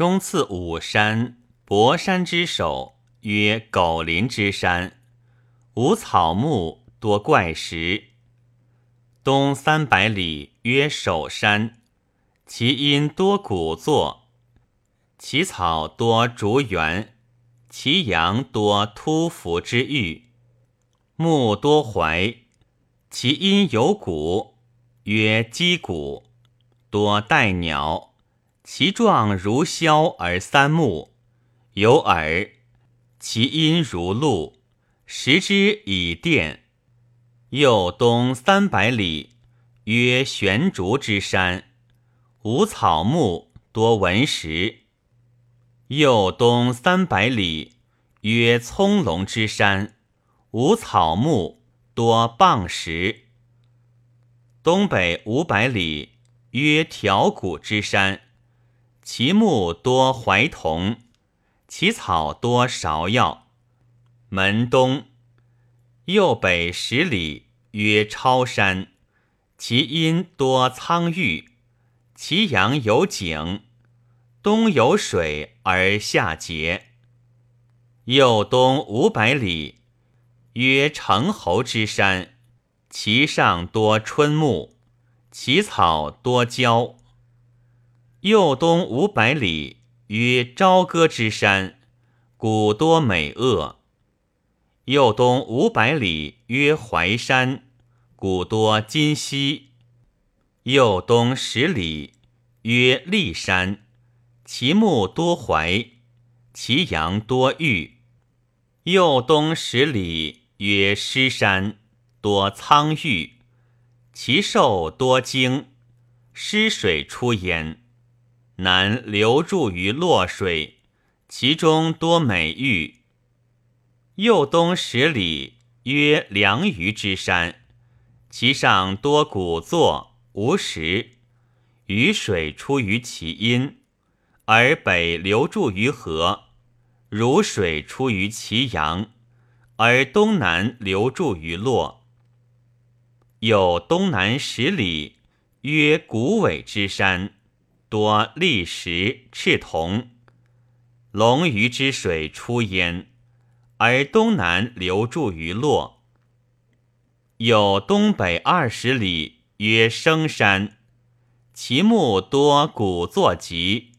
中次五山，博山之首，曰狗林之山，无草木，多怪石。东三百里，曰首山，其阴多古作，其草多竹园，其阳多突伏之玉，木多槐，其阴有谷，曰鸡谷，多带鸟，其状如枭而三目，有耳，其音如鹿，食之以电。右东三百里，曰悬竹之山，无草木，多文石。右东三百里，曰葱茏之山，无草木，多蚌石。东北五百里，曰条谷之山，其木多槐桐，其草多芍药。门东。右北十里，曰超山，其阴多苍玉，其阳有井，东有水而下竭。右东五百里，曰成侯之山，其上多春木，其草多椒。右东五百里，曰朝歌之山，谷多美恶。右东五百里，曰淮山，谷多金溪；右东十里，曰骊山，其木多槐，其阳多玉；右东十里，曰狮山，多苍玉，其兽多精，湿水出焉，南流注于洛水，其中多美玉。右东十里，曰梁余之山，其上多古作，无石。雨水出于其阴，而北流注于河；如水出于其阳，而东南流注于洛。有东南十里，曰古尾之山，多砾石、赤铜。龙鱼之水出焉。而东南流注于洛，有东北二十里，曰生山，其木多古作疾，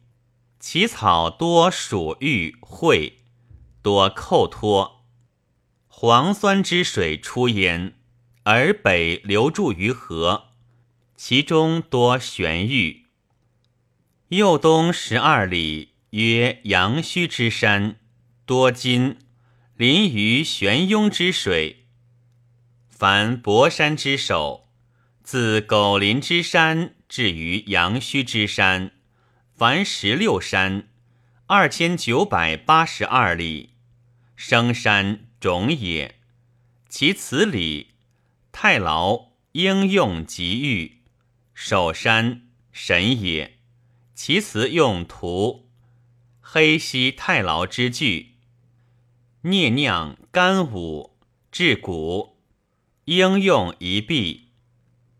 其草多属玉蕙，多寇托。黄酸之水出焉，而北流注于河，其中多玄玉。右东十二里，曰阳虚之山，多金。临于玄雍之水，凡博山之首，自狗林之山至于阳虚之山，凡十六山，二千九百八十二里，生山种也。其此里，太牢应用极玉，守山神也。其词用途，黑溪太牢之句。聂酿干五治骨，应用一臂。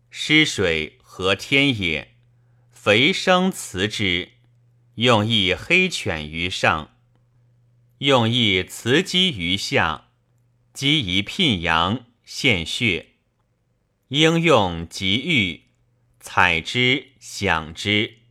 湿水和天也，肥生辞之。用益黑犬于上，用益雌鸡于下。鸡一聘阳，献血。应用极玉，采之享之。